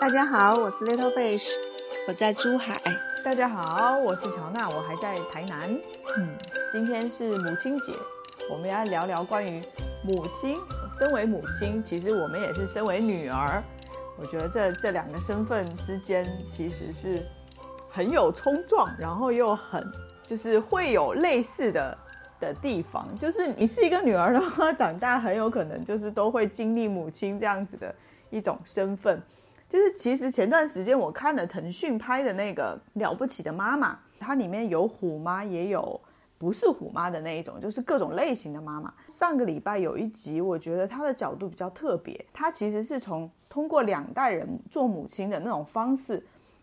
大家好，我是 Little Fish，我在珠海。大家好，我是乔娜，我还在台南。嗯，今天是母亲节，我们要聊聊关于母亲。身为母亲，其实我们也是身为女儿。我觉得这这两个身份之间其实是很有冲撞，然后又很就是会有类似的的地方。就是你是一个女儿的话，长大很有可能就是都会经历母亲这样子的一种身份。就是其实前段时间我看了腾讯拍的那个《了不起的妈妈》，它里面有虎妈，也有不是虎妈的那一种，就是各种类型的妈妈。上个礼拜有一集，我觉得它的角度比较特别，它其实是从通过两代人做母亲的那种方式，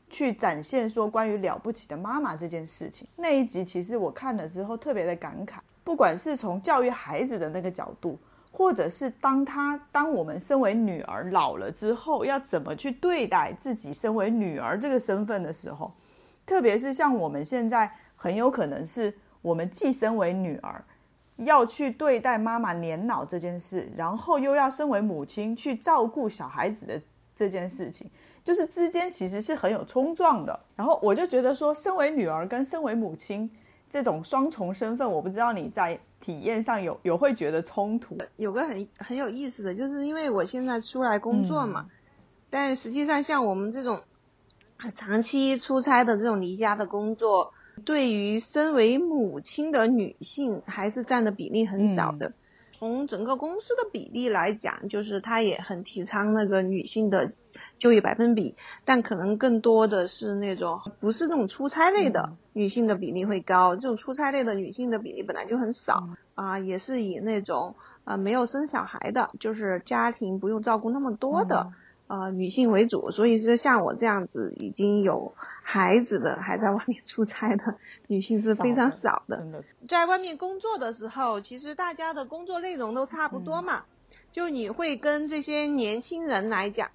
去展现说关于了不起的妈妈这件事情。那一集其实我看了之后特别的感慨，不管是从教育孩子的那个角度。或者是当他当我们身为女儿老了之后，要怎么去对待自己身为女儿这个身份的时候，特别是像我们现在很有可能是我们既身为女儿，要去对待妈妈年老这件事，然后又要身为母亲去照顾小孩子的这件事情，就是之间其实是很有冲撞的。然后我就觉得说，身为女儿跟身为母亲。这种双重身份，我不知道你在体验上有有会觉得冲突。有个很很有意思的就是，因为我现在出来工作嘛，但实际上像我们这种长期出差的这种离家的工作，对于身为母亲的女性还是占的比例很少的。从整个公司的比例来讲，就是他也很提倡那个女性的。就业百分比，但可能更多的是那种不是那种出差类的女性的比例会高，这种出差类的女性的比例本来就很少啊，也是以那种啊没有生小孩的，就是家庭不用照顾那么多的呃女性为主，所以是像我这样子已经有孩子的还在外面出差的女性是非常少的。在外面工作的时候，其实大家的工作内容都差不多嘛，就你会跟这些年轻人来讲。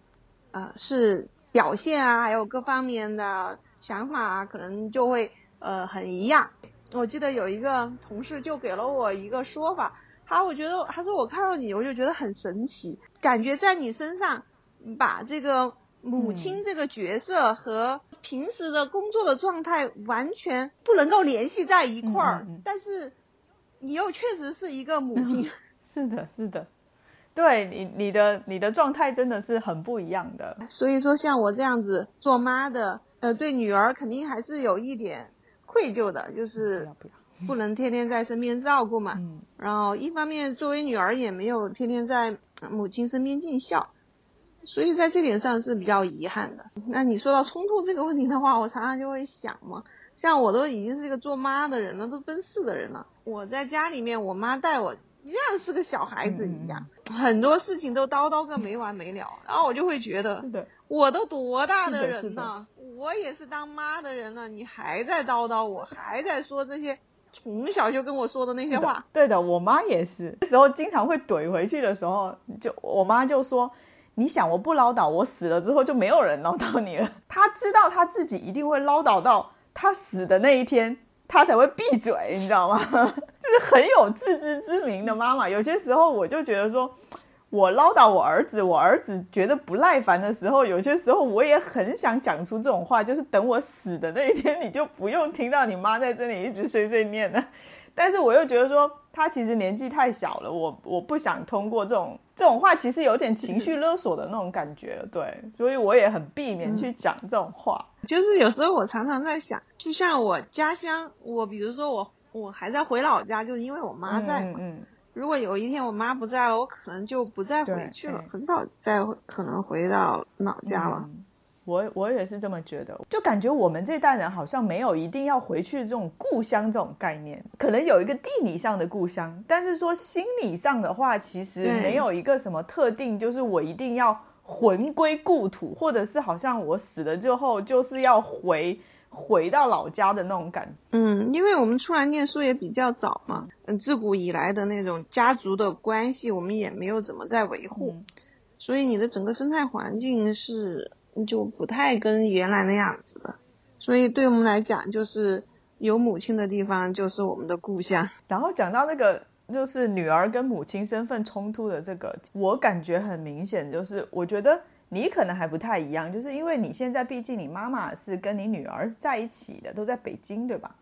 呃，是表现啊，还有各方面的想法啊，可能就会呃很一样。我记得有一个同事就给了我一个说法，他我觉得他说我看到你，我就觉得很神奇，感觉在你身上把这个母亲这个角色和平时的工作的状态完全不能够联系在一块儿，但是你又确实是一个母亲。是的，是的。对你，你的你的状态真的是很不一样的。所以说，像我这样子做妈的，呃，对女儿肯定还是有一点愧疚的，就是 不能天天在身边照顾嘛。嗯。然后一方面，作为女儿也没有天天在母亲身边尽孝，所以在这点上是比较遗憾的。那你说到冲突这个问题的话，我常常就会想嘛，像我都已经是一个做妈的人了，都奔四的人了，我在家里面，我妈带我。一样是个小孩子一样，很多事情都叨叨个没完没了，然后我就会觉得，是的，我都多大的人了，我也是当妈的人了，你还在叨叨，我还在说这些从小就跟我说的那些话。对的，我妈也是，那时候经常会怼回去的时候，就我妈就说，你想我不唠叨，我死了之后就没有人唠叨你了。她知道她自己一定会唠叨到她死的那一天。他才会闭嘴，你知道吗？就是很有自知之明的妈妈。有些时候我就觉得说，我唠叨我儿子，我儿子觉得不耐烦的时候，有些时候我也很想讲出这种话，就是等我死的那一天，你就不用听到你妈在这里一直碎碎念了。但是我又觉得说，他其实年纪太小了，我我不想通过这种这种话，其实有点情绪勒索的那种感觉了，对，所以我也很避免去讲这种话。就是有时候我常常在想，就像我家乡，我比如说我我还在回老家，就因为我妈在嘛。嗯。如果有一天我妈不在了，我可能就不再回去了，很少再可能回到老家了。我我也是这么觉得，就感觉我们这代人好像没有一定要回去这种故乡这种概念，可能有一个地理上的故乡，但是说心理上的话，其实没有一个什么特定，就是我一定要魂归故土，或者是好像我死了之后就是要回回到老家的那种感。嗯，因为我们出来念书也比较早嘛，嗯，自古以来的那种家族的关系，我们也没有怎么在维护，所以你的整个生态环境是。就不太跟原来那样子的，所以对我们来讲，就是有母亲的地方就是我们的故乡。然后讲到那个，就是女儿跟母亲身份冲突的这个，我感觉很明显，就是我觉得你可能还不太一样，就是因为你现在毕竟你妈妈是跟你女儿在一起的，都在北京，对吧？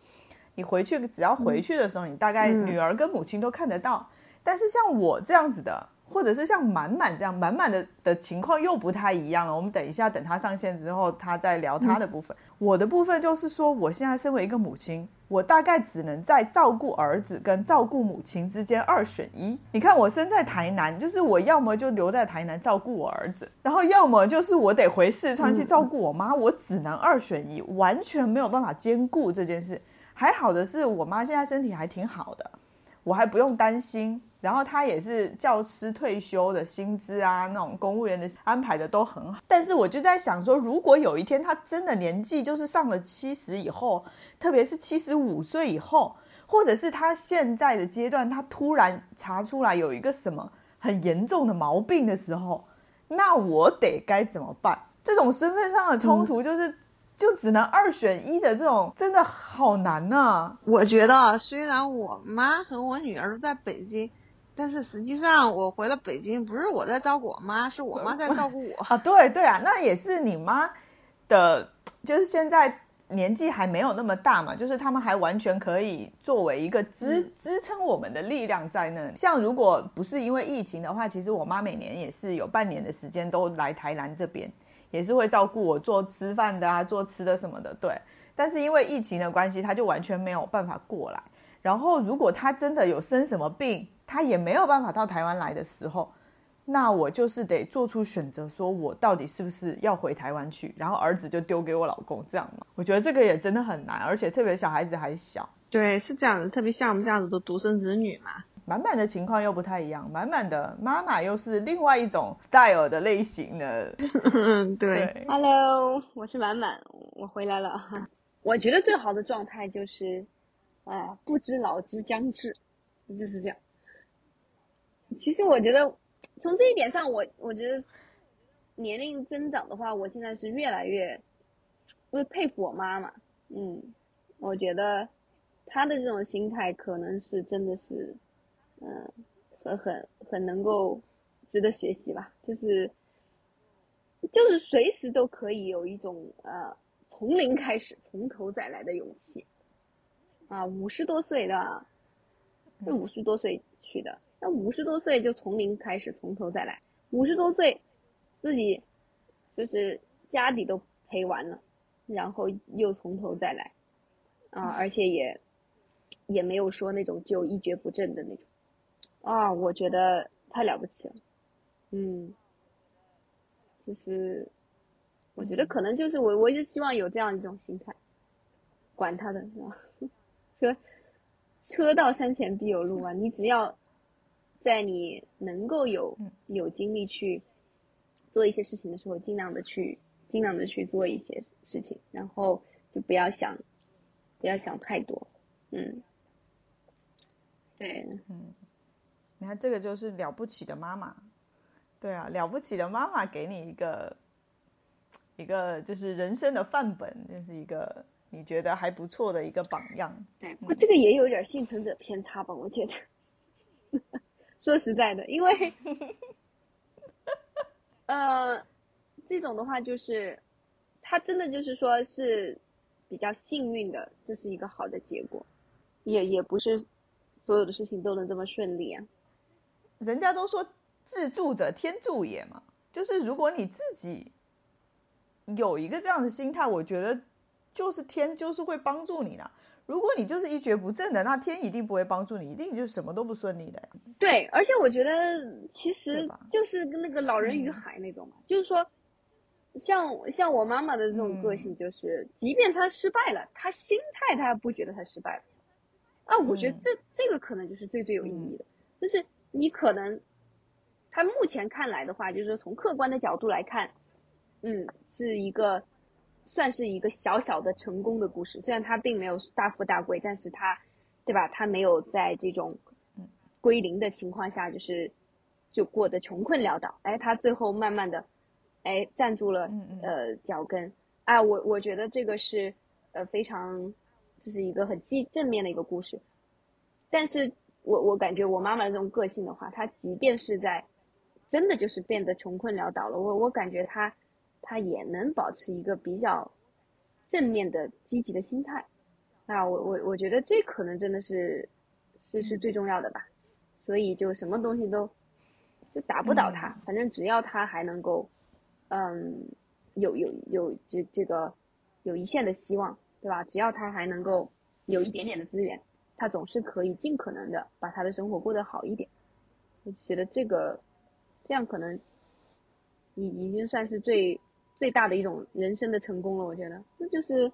你回去只要回去的时候，你大概女儿跟母亲都看得到。但是像我这样子的，或者是像满满这样满满的的情况又不太一样了。我们等一下等他上线之后，他再聊他的部分。我的部分就是说，我现在身为一个母亲，我大概只能在照顾儿子跟照顾母亲之间二选一。你看，我生在台南，就是我要么就留在台南照顾我儿子，然后要么就是我得回四川去照顾我妈，我只能二选一，完全没有办法兼顾这件事。还好的是我妈现在身体还挺好的，我还不用担心。然后他也是教师退休的薪资啊，那种公务员的安排的都很好。但是我就在想说，如果有一天他真的年纪就是上了七十以后，特别是七十五岁以后，或者是他现在的阶段，他突然查出来有一个什么很严重的毛病的时候，那我得该怎么办？这种身份上的冲突就是。就只能二选一的这种，真的好难呐！我觉得，虽然我妈和我女儿都在北京，但是实际上我回了北京，不是我在照顾我妈，是我妈在照顾我 啊！对对啊，那也是你妈的，就是现在年纪还没有那么大嘛，就是他们还完全可以作为一个支支撑我们的力量在那。像如果不是因为疫情的话，其实我妈每年也是有半年的时间都来台南这边。也是会照顾我做吃饭的啊，做吃的什么的，对。但是因为疫情的关系，他就完全没有办法过来。然后如果他真的有生什么病，他也没有办法到台湾来的时候，那我就是得做出选择，说我到底是不是要回台湾去，然后儿子就丢给我老公这样嘛？我觉得这个也真的很难，而且特别小孩子还小。对，是这样的，特别像我们这样子的独生子女嘛。满满的情况又不太一样，满满的妈妈又是另外一种 style 的类型的。对，Hello，我是满满，我回来了。我觉得最好的状态就是，啊，不知老之将至，就是这样。其实我觉得，从这一点上，我我觉得年龄增长的话，我现在是越来越会佩服我妈妈。嗯，我觉得她的这种心态可能是真的是。嗯，很很很能够值得学习吧，就是就是随时都可以有一种呃从零开始从头再来的勇气啊，五十多岁的，是五十多岁去的，那五十多岁就从零开始从头再来，五十多岁自己就是家底都赔完了，然后又从头再来。啊，而且也也没有说那种就一蹶不振的那种。啊，我觉得太了不起了，嗯，就是我觉得可能就是我，我一直希望有这样一种心态，管他的是吧？车车到山前必有路啊！你只要在你能够有有精力去做一些事情的时候，尽量的去尽量的去做一些事情，然后就不要想不要想太多，嗯，对，嗯。你看，这个就是了不起的妈妈，对啊，了不起的妈妈给你一个一个就是人生的范本，就是一个你觉得还不错的一个榜样。对，这个也有点幸存者偏差吧？我觉得，说实在的，因为，呃，这种的话就是，他真的就是说是比较幸运的，这是一个好的结果，也也不是所有的事情都能这么顺利啊。人家都说自助者天助也嘛，就是如果你自己有一个这样的心态，我觉得就是天就是会帮助你的。如果你就是一蹶不振的，那天一定不会帮助你，一定就什么都不顺利的。对，而且我觉得其实就是跟那个老人与海那种嘛，就是说，像像我妈妈的这种个性，就是即便她失败了，她心态她不觉得她失败了。啊，我觉得这这个可能就是最最有意义的，就是。你可能，他目前看来的话，就是说从客观的角度来看，嗯，是一个算是一个小小的成功的故事。虽然他并没有大富大贵，但是他，对吧？他没有在这种归零的情况下，就是就过得穷困潦倒。哎，他最后慢慢的，哎，站住了呃脚跟。啊，我我觉得这个是呃非常，这是一个很积正面的一个故事。但是。我我感觉我妈妈的这种个性的话，她即便是在真的就是变得穷困潦倒了，我我感觉他他也能保持一个比较正面的积极的心态那，我我我觉得这可能真的是是是最重要的吧，所以就什么东西都就打不倒他，反正只要他还能够嗯有有有这这个有一线的希望，对吧？只要他还能够有一点点的资源。他总是可以尽可能的把他的生活过得好一点，我觉得这个这样可能已已经算是最最大的一种人生的成功了。我觉得这就是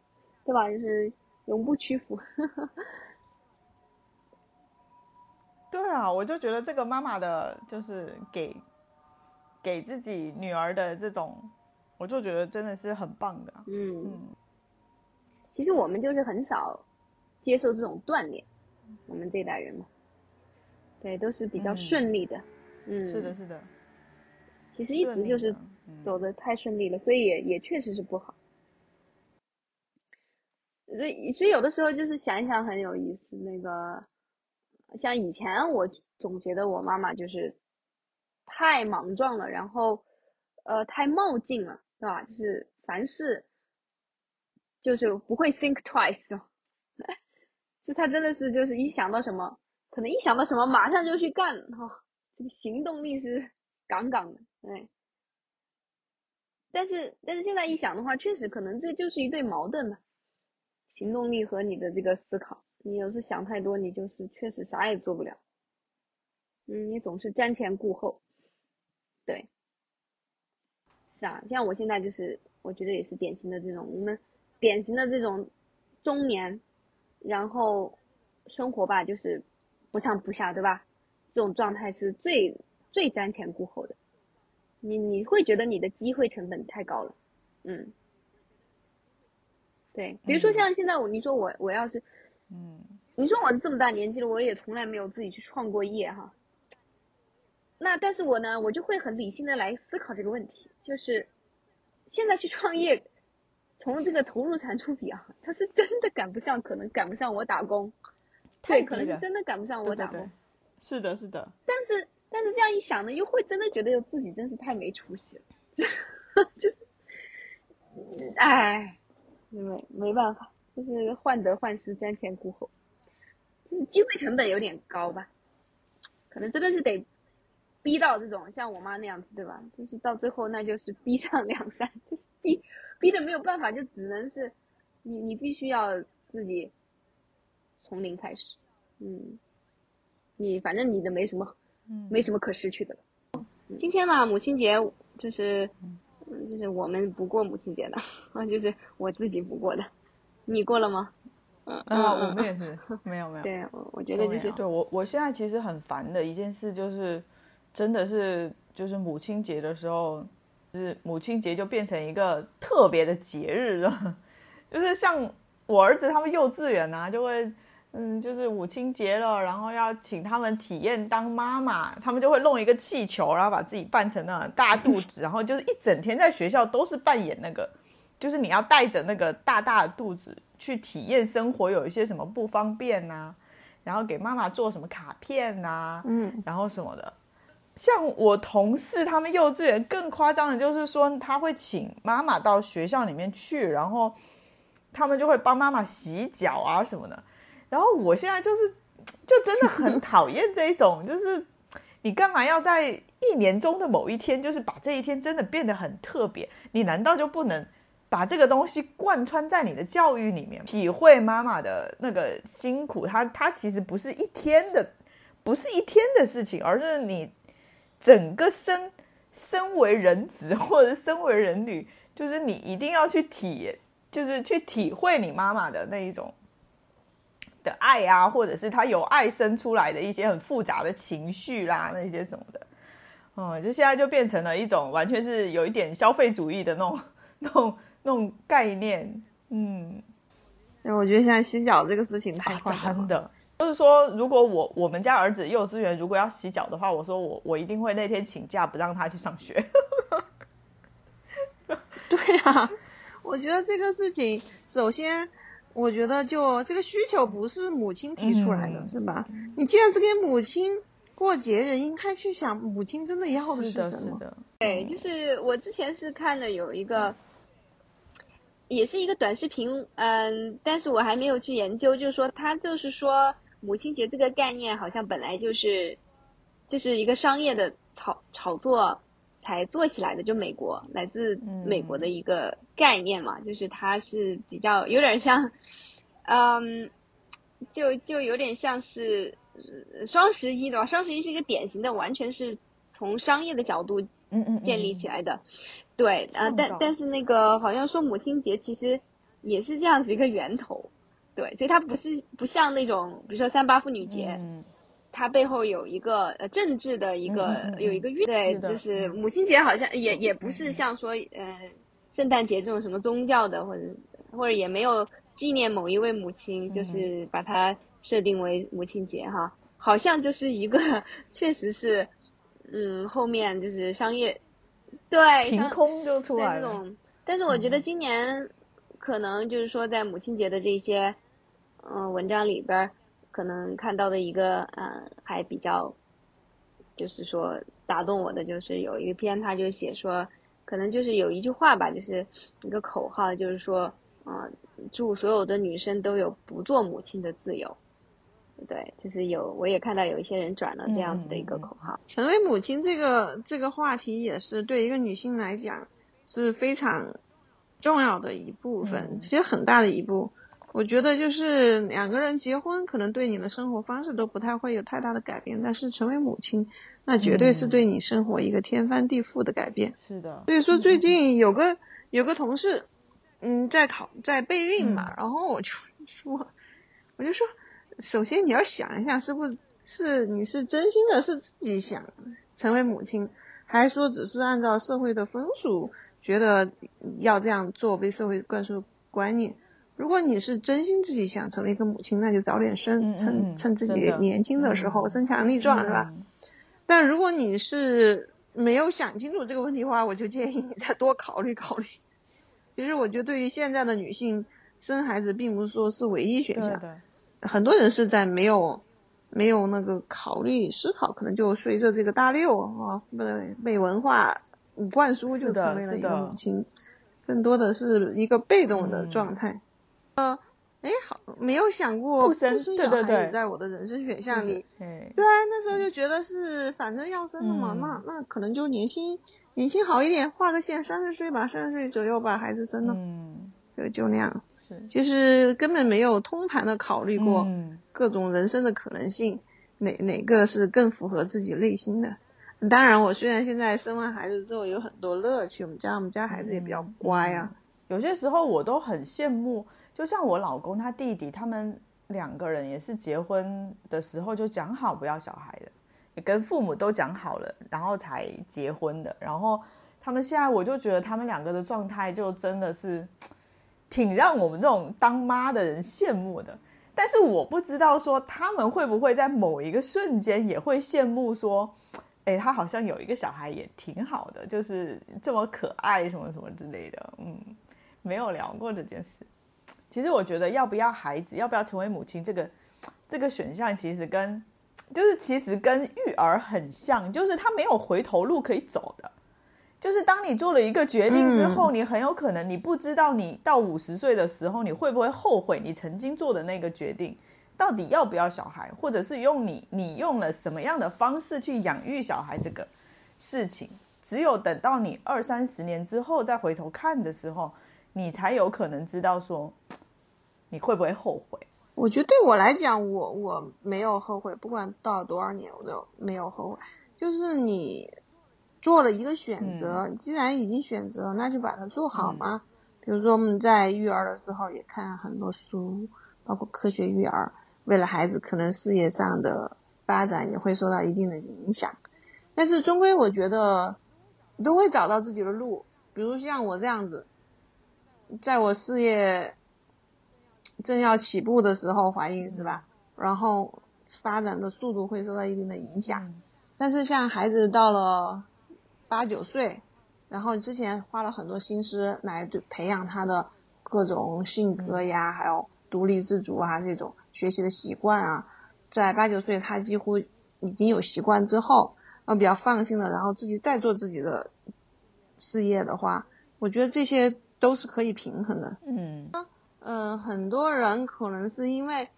对吧？就是永不屈服。对啊，我就觉得这个妈妈的，就是给给自己女儿的这种，我就觉得真的是很棒的。嗯，其实我们就是很少接受这种锻炼。我们这代人嘛，对，都是比较顺利的，嗯，是的，是的。其实一直就是走的太顺利了，所以也也确实是不好。所以，所以有的时候就是想一想很有意思。那个，像以前我总觉得我妈妈就是太莽撞了，然后呃太冒进了，对吧？就是凡事就是不会 think twice。就他真的是就是一想到什么，可能一想到什么马上就去干哈，这个行动力是杠杠的，对。但是但是现在一想的话，确实可能这就是一对矛盾吧，行动力和你的这个思考，你要是想太多，你就是确实啥也做不了。嗯，你总是瞻前顾后，对，是啊，像我现在就是，我觉得也是典型的这种，我们典型的这种中年。然后生活吧，就是不上不下，对吧？这种状态是最最瞻前顾后的。你你会觉得你的机会成本太高了，嗯，对。比如说像现在我，你说我我要是，嗯，你说我这么大年纪了，我也从来没有自己去创过业哈。那但是我呢，我就会很理性的来思考这个问题，就是现在去创业。从这个投入产出比啊，它是真的赶不上，可能赶不上我打工，对，可能是真的赶不上我打工。是的，是的。但是，但是这样一想呢，又会真的觉得自己真是太没出息了，就是，哎，没没办法，就是患得患失，瞻前顾后，就是机会成本有点高吧，可能真的是得逼到这种像我妈那样子，对吧？就是到最后那就是逼上梁山，就是逼。逼的没有办法，就只能是你，你必须要自己从零开始，嗯，你反正你的没什么，没什么可失去的了。今天嘛，母亲节就是，就是我们不过母亲节的，啊，就是我自己不过的，你过了吗？嗯啊，我们也是，没有没有。对，我我觉得就是，对我我现在其实很烦的一件事就是，真的是就是母亲节的时候。就是母亲节就变成一个特别的节日了，就是像我儿子他们幼稚园啊，就会嗯，就是母亲节了，然后要请他们体验当妈妈，他们就会弄一个气球，然后把自己扮成那大肚子，然后就是一整天在学校都是扮演那个，就是你要带着那个大大的肚子去体验生活，有一些什么不方便呐，然后给妈妈做什么卡片呐，嗯，然后什么的。像我同事他们幼稚园更夸张的，就是说他会请妈妈到学校里面去，然后他们就会帮妈妈洗脚啊什么的。然后我现在就是，就真的很讨厌这一种，就是你干嘛要在一年中的某一天，就是把这一天真的变得很特别？你难道就不能把这个东西贯穿在你的教育里面，体会妈妈的那个辛苦？她她其实不是一天的，不是一天的事情，而是你。整个身身为人子或者身为人女，就是你一定要去体，就是去体会你妈妈的那一种的爱啊，或者是他有爱生出来的一些很复杂的情绪啦，那些什么的，嗯，就现在就变成了一种完全是有一点消费主义的那种、那种、那种概念，嗯，我觉得现在洗脚这个事情太夸张了。就是说，如果我我们家儿子幼稚园如果要洗脚的话，我说我我一定会那天请假不让他去上学。对啊，我觉得这个事情，首先我觉得就这个需求不是母亲提出来的，是吧？你既然是给母亲过节日应该去想母亲真的要的是什么。对，就是我之前是看了有一个，也是一个短视频，嗯，但是我还没有去研究，就是说他就是说母亲节这个概念好像本来就是，就是一个商业的炒炒作才做起来的，就美国来自美国的一个概念嘛，就是它是比较有点像，嗯，就就有点像是双十一的吧，双十一是一个典型的，完全是从商业的角度。嗯嗯，建立起来的，对啊，但但是那个好像说母亲节其实也是这样子一个源头，对，所以它不是不像那种比如说三八妇女节，它背后有一个呃政治的一个有一个运，对，就是母亲节好像也也不是像说呃圣诞节这种什么宗教的或者或者也没有纪念某一位母亲，就是把它设定为母亲节哈，好像就是一个确实是。嗯，后面就是商业，对，凭空就出来。这种，但是我觉得今年可能就是说，在母亲节的这些嗯文章里边，可能看到的一个嗯还比较，就是说打动我的，就是有一篇他就写说，可能就是有一句话吧，就是一个口号，就是说，嗯，祝所有的女生都有不做母亲的自由。对，就是有，我也看到有一些人转了这样子的一个口号。成为母亲这个这个话题，也是对一个女性来讲是非常重要的一部分，其实很大的一步。我觉得就是两个人结婚，可能对你的生活方式都不太会有太大的改变，但是成为母亲，那绝对是对你生活一个天翻地覆的改变。是的。所以说最近有个有个同事，嗯，在考在备孕嘛，然后我就说，我就说。首先你要想一下，是不是是你是真心的，是自己想成为母亲，还是说只是按照社会的风俗觉得要这样做，被社会灌输观念？如果你是真心自己想成为一个母亲，那就早点生，趁趁自己年轻的时候身强力壮，是吧？但如果你是没有想清楚这个问题的话，我就建议你再多考虑考虑。其实我觉得对于现在的女性，生孩子并不是说是唯一选项。很多人是在没有没有那个考虑思考，可能就随着这个大六啊被被文化灌输，就成为了一个母亲，更多的是一个被动的状态。呃，哎，好，没有想过不生小孩在我的人生选项里。对啊，那时候就觉得是反正要生了嘛，那那可能就年轻年轻好一点，画个线，三十岁吧，三十岁左右把孩子生了，嗯就就那样。其实根本没有通盘的考虑过各种人生的可能性，哪哪个是更符合自己内心的？当然，我虽然现在生完孩子之后有很多乐趣，我们家我们家孩子也比较乖啊。有些时候我都很羡慕，就像我老公他弟弟，他们两个人也是结婚的时候就讲好不要小孩的，也跟父母都讲好了，然后才结婚的。然后他们现在，我就觉得他们两个的状态就真的是。挺让我们这种当妈的人羡慕的，但是我不知道说他们会不会在某一个瞬间也会羡慕说，哎，他好像有一个小孩也挺好的，就是这么可爱什么什么之类的。嗯，没有聊过这件事。其实我觉得要不要孩子，要不要成为母亲，这个这个选项其实跟就是其实跟育儿很像，就是他没有回头路可以走的。就是当你做了一个决定之后，你很有可能你不知道你到五十岁的时候，你会不会后悔你曾经做的那个决定，到底要不要小孩，或者是用你你用了什么样的方式去养育小孩这个事情，只有等到你二三十年之后再回头看的时候，你才有可能知道说你会不会后悔。我觉得对我来讲，我我没有后悔，不管到多少年，我都没有后悔。就是你。做了一个选择，既然已经选择，那就把它做好嘛。比如说我们在育儿的时候也看很多书，包括科学育儿，为了孩子可能事业上的发展也会受到一定的影响。但是终归我觉得都会找到自己的路。比如像我这样子，在我事业正要起步的时候怀孕是吧？然后发展的速度会受到一定的影响。但是像孩子到了。八九岁，然后之前花了很多心思来对培养他的各种性格呀，还有独立自主啊这种学习的习惯啊，在八九岁他几乎已经有习惯之后，然后比较放心了，然后自己再做自己的事业的话，我觉得这些都是可以平衡的。嗯嗯，很多人可能是因为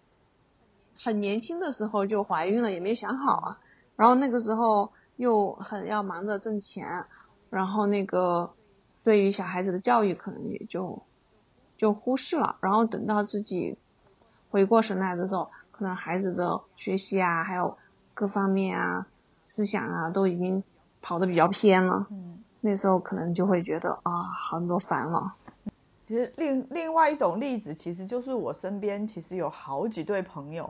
很年轻的时候就怀孕了，也没想好啊，然后那个时候又很要忙着挣钱，然后那个对于小孩子的教育可能也就就忽视了，然后等到自己回过神来的时候，可能孩子的学习啊，还有各方面啊、思想啊，都已经跑得比较偏了。嗯，那时候可能就会觉得啊，很多烦了。其实另另外一种例子，其实就是我身边其实有好几对朋友，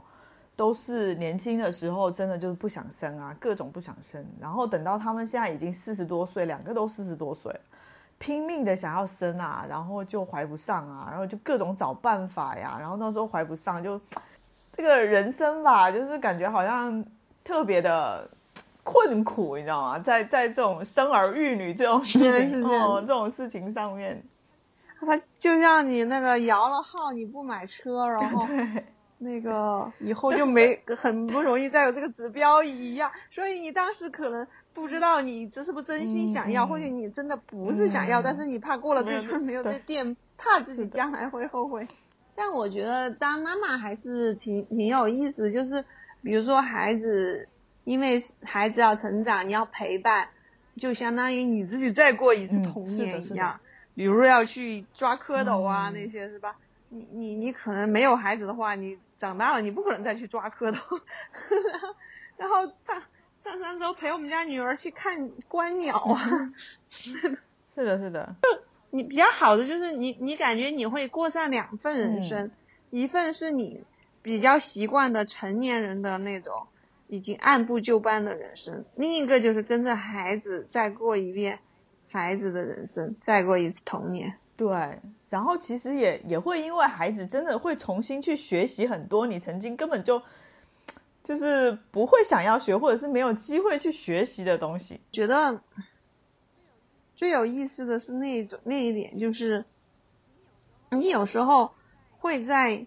都是年轻的时候真的就是不想生啊，各种不想生，然后等到他们现在已经四十多岁，两个都四十多岁了，拼命的想要生啊，然后就怀不上啊，然后就各种找办法呀，然后那时候怀不上就这个人生吧，就是感觉好像特别的困苦，你知道吗？在在这种生儿育女这种事情，哦，这种事情上面，他就像你那个摇了号你不买车，然后对。那个以后就没很不容易再有这个指标一样，所以你当时可能不知道你这是不是真心想要，嗯或许你真的不是想要，嗯但是你怕过了这村没有这店，怕自己将来会后悔。但我觉得当妈妈还是挺挺有意思，就是比如说孩子，因为孩子要成长，你要陪伴，就相当于你自己再过一次嗯童年一样。比如说要去抓蝌蚪啊、嗯那些是吧？你你你可能没有孩子的话，你长大了你不可能再去抓蝌蚪，然 后然后上上山周陪我们家女儿去看观鸟啊。是的，是的，就你比较好的就是你你感觉你会过上两份人生，一份是你比较习惯的成年人的那种已经按部就班的人生，另一个就是跟着孩子再过一遍孩子的人生，再过一次童年。对。然后其实也也会因为孩子真的会重新去学习很多你曾经根本就就是不会想要学，或者是没有机会去学习的东西。觉得最有意思的是那一种那一点，就是你有时候会在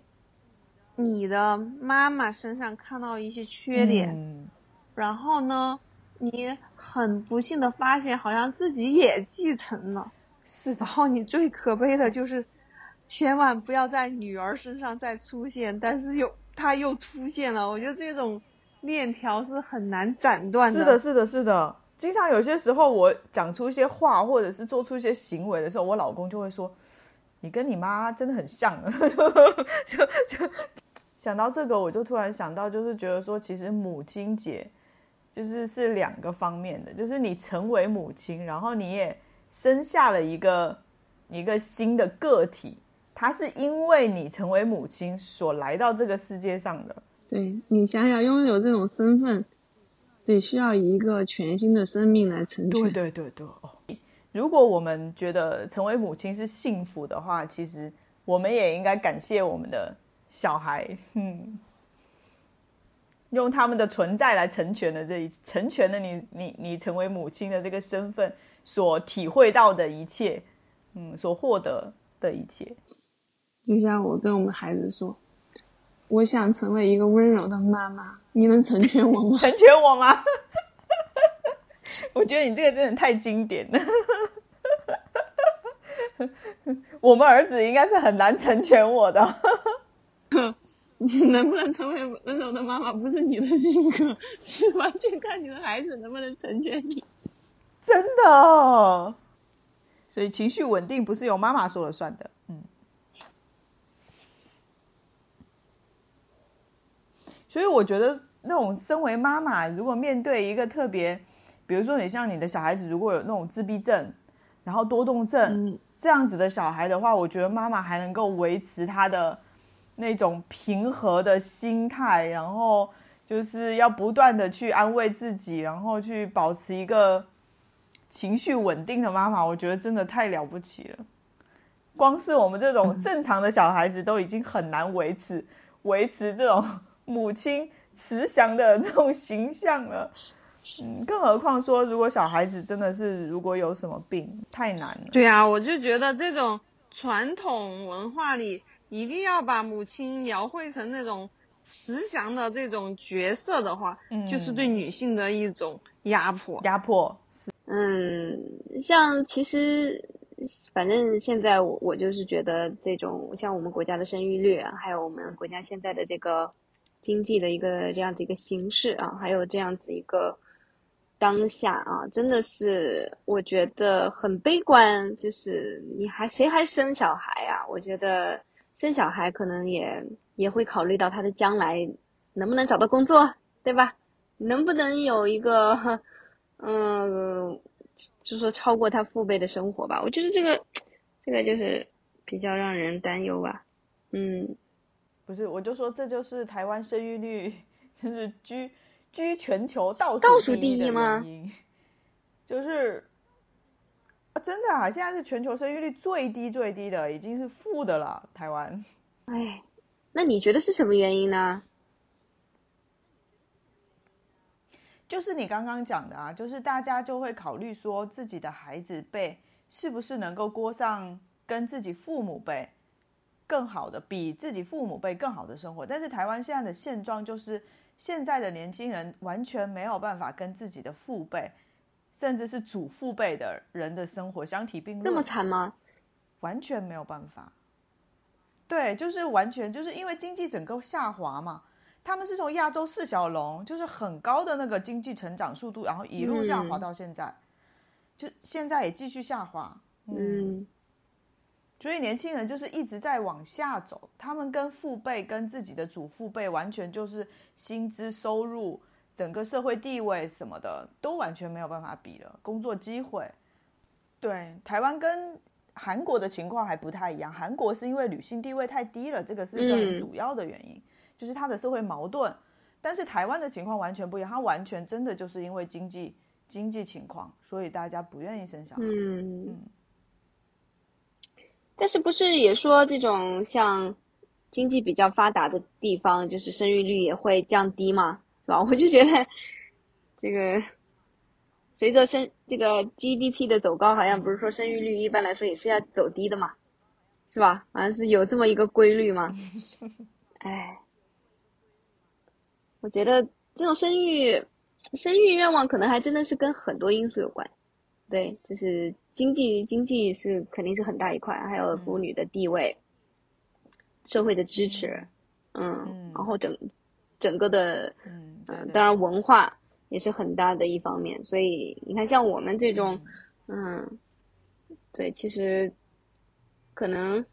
你的妈妈身上看到一些缺点，嗯然后呢，你很不幸的发现，好像自己也继承了。是的然，后你最可悲的就是，千万不要在女儿身上再出现，但是又她又出现了。我觉得这种链条是很难斩断的是的，是的，是的。经常有些时候我讲出一些话，或者是做出一些行为的时候，我老公就会说：“你跟你妈真的很像。”就就想到这个，我就突然想到，就是觉得说，其实母亲节就是是两个方面的，就是你成为母亲，然后你也生下了一个一个新的个体，他是因为你成为母亲所来到这个世界上的。对你想想，拥有这种身份，得需要一个全新的生命来成全。对对对对哦。如果我们觉得成为母亲是幸福的话，其实我们也应该感谢我们的小孩，嗯，用他们的存在来成全了这一成全了你你你成为母亲的这个身份所体会到的一切，嗯，所获得的一切。就像我跟我们孩子说，我想成为一个温柔的妈妈，你能成全我吗？成全我吗？我觉得你这个真的太经典了。我们儿子应该是很难成全我的。你 能不能成为温柔的妈妈，不是你的性格，是完全看你的孩子能不能成全你。真的。所以情绪稳定不是由妈妈说了算的。嗯。所以我觉得，那种身为妈妈，如果面对一个特别，比如说你像你的小孩子，如果有那种自闭症，然后多动症、嗯这样子的小孩的话，我觉得妈妈还能够维持他的那种平和的心态，然后就是要不断的去安慰自己，然后去保持一个情绪稳定的妈妈，我觉得真的太了不起了。光是我们这种正常的小孩子都已经很难维持维持这种母亲慈祥的这种形象了，嗯，更何况说如果小孩子真的是如果有什么病，太难了。对啊，我就觉得这种传统文化里，一定要把母亲描绘成那种慈祥的这种角色的话，嗯。就是对女性的一种压迫。压迫。是。嗯，像其实，反正现在我我就是觉得这种像我们国家的生育率啊，还有我们国家现在的这个经济的一个这样子一个形势啊，还有这样子一个当下啊，真的是我觉得很悲观。就是你还谁还生小孩啊？我觉得生小孩可能也也会考虑到他的将来能不能找到工作，对吧？能不能有一个嗯，就说超过他父辈的生活吧。我觉得这个这个就是比较让人担忧吧。嗯，不是？我就说这就是台湾生育率就是居居全球倒倒数数第一吗，就是啊，真的啊，现在是全球生育率最低最低的，已经是负的了，台湾。哎，那你觉得是什么原因呢？就是你刚刚讲的啊，就是大家就会考虑说自己的孩子辈是不是能够过上跟自己父母辈更好的，比自己父母辈更好的生活。但是台湾现在的现状就是，现在的年轻人完全没有办法跟自己的父辈，甚至是祖父辈的人的生活相提并论，这么惨吗？完全没有办法。对，就是完全就是因为经济整个下滑嘛，他们是从亚洲四小龙，就是很高的那个经济成长速度，然后一路下滑嗯到现在，就现在也继续下滑。嗯所以年轻人就是一直在往下走，他们跟父辈、跟自己的祖父辈完全就是薪资、收入、整个社会地位什么的都完全没有办法比了，工作机会。对，台湾跟韩国的情况还不太一样，韩国是因为女性地位太低了，这个是一个主要的原因，就是它的社会矛盾。但是台湾的情况完全不一样，它完全真的就是因为经济经济情况，所以大家不愿意生小孩。嗯嗯。但是不是也说这种像经济比较发达的地方，就是生育率也会降低嘛，是吧？我就觉得这个随着生这个 GDP 的走高，好像不是说生育率一般来说也是要走低的嘛，是吧？好像是有这么一个规律嘛。哎，我觉得这种生育生育愿望可能还真的是跟很多因素有关。对，就是经济，经济是肯定是很大一块，还有妇女的地位、社会的支持，嗯，嗯然后整整个的，嗯，当然文化也是很大的一方面。所以你看，像我们这种，嗯，对，其实可能，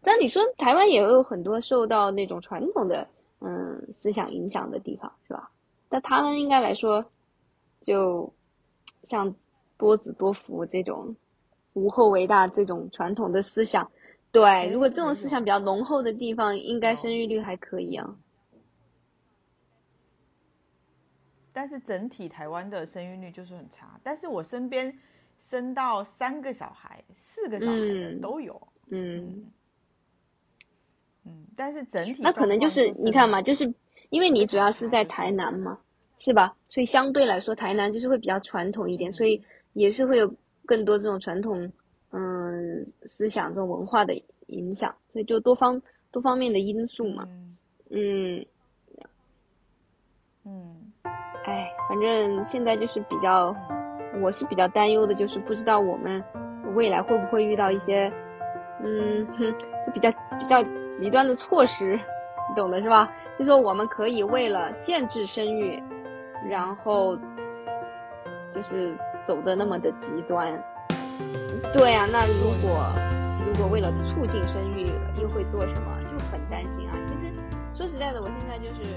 但你说台湾也有很多受到那种传统的嗯思想影响的地方，是吧？但他们应该来说，就像多子多福这种无后为大这种传统的思想，对，如果这种思想比较浓厚的地方，应该生育率还可以啊。但是整体台湾的生育率就是很差。但是我身边生到三个小孩、四个小孩的嗯都有，嗯，嗯，但是整体那可能就是你看嘛，就是因为你主要是在台南嘛，是吧？所以相对来说，台南就是会比较传统一点，所以也是会有更多这种传统嗯思想、这种文化的影响，所以就多方多方面的因素嘛。嗯嗯，嗯哎，反正现在就是比较，我是比较担忧的，就是不知道我们未来会不会遇到一些，嗯，哼，就比较比较极端的措施，你懂的是吧？就说我们可以为了限制生育，然后就是走的那么的极端。对啊，那如果如果为了促进生育，又会做什么？就很担心啊。其实说实在的，我现在就是